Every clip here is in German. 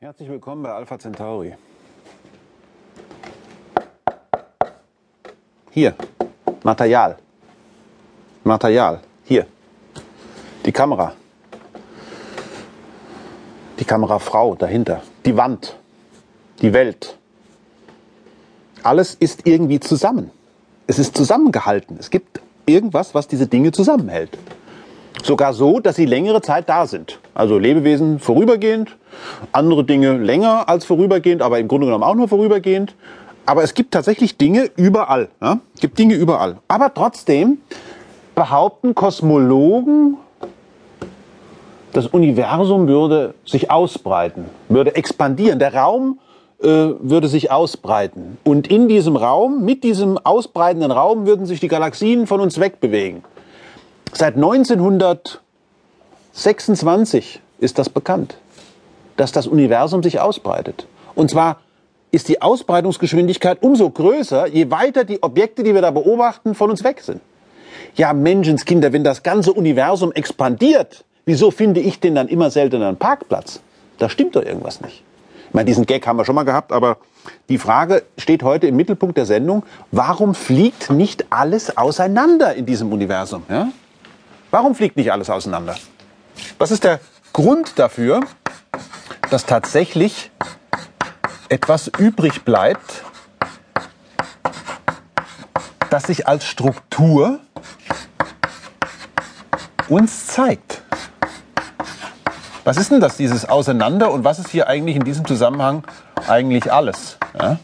Herzlich willkommen bei Alpha Centauri. Hier, Material. Material, hier. Die Kamera. Die Kamerafrau dahinter. Die Wand. Die Welt. Alles ist irgendwie zusammen. Es ist zusammengehalten. Es gibt irgendwas, was diese Dinge zusammenhält. Sogar so, dass sie längere Zeit da sind. Also Lebewesen vorübergehend, andere Dinge länger als vorübergehend, aber im Grunde genommen auch nur vorübergehend. Aber es gibt tatsächlich Dinge überall. Ja? Es gibt Dinge überall. Aber trotzdem behaupten Kosmologen, das Universum würde sich ausbreiten, würde expandieren. Der Raum äh, würde sich ausbreiten. Und in diesem Raum, mit diesem ausbreitenden Raum, würden sich die Galaxien von uns wegbewegen. Seit 1926 ist das bekannt, dass das Universum sich ausbreitet. Und zwar ist die Ausbreitungsgeschwindigkeit umso größer, je weiter die Objekte, die wir da beobachten, von uns weg sind. Ja, Menschenskinder, wenn das ganze Universum expandiert, wieso finde ich denn dann immer seltener einen Parkplatz? Da stimmt doch irgendwas nicht. Ich meine, diesen Gag haben wir schon mal gehabt, aber die Frage steht heute im Mittelpunkt der Sendung, warum fliegt nicht alles auseinander in diesem Universum? Ja? Warum fliegt nicht alles auseinander? Was ist der Grund dafür, dass tatsächlich etwas übrig bleibt, das sich als Struktur uns zeigt? Was ist denn das, dieses Auseinander und was ist hier eigentlich in diesem Zusammenhang eigentlich alles? Ja?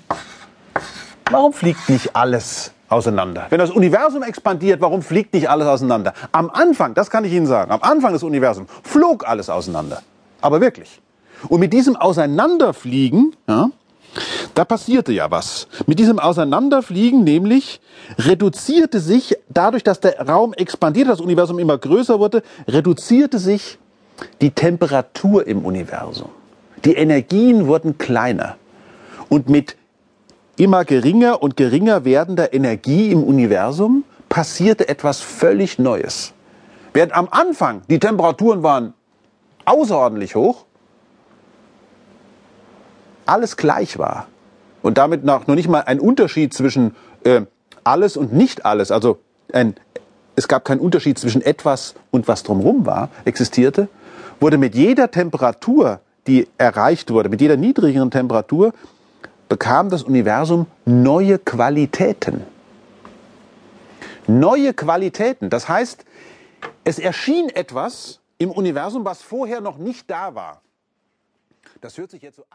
Warum fliegt nicht alles auseinander? Wenn das Universum expandiert, warum fliegt nicht alles auseinander? Am Anfang, das kann ich Ihnen sagen, am Anfang des Universums flog alles auseinander. Aber wirklich. Und mit diesem Auseinanderfliegen, ja, da passierte ja was. Mit diesem Auseinanderfliegen nämlich reduzierte sich, dadurch, dass der Raum expandierte, das Universum immer größer wurde, reduzierte sich die Temperatur im Universum. Die Energien wurden kleiner. Und mit immer geringer und geringer werdender Energie im Universum passierte etwas völlig Neues. Während am Anfang die Temperaturen waren außerordentlich hoch, alles gleich war und damit noch, nicht mal ein Unterschied zwischen äh, alles und nicht alles, also ein, es gab keinen Unterschied zwischen etwas und was drumherum war, existierte, wurde mit jeder Temperatur, die erreicht wurde, mit jeder niedrigeren Temperatur, bekam das Universum neue Qualitäten. Neue Qualitäten. Das heißt, es erschien etwas im Universum, was vorher noch nicht da war. Das hört sich jetzt so ab.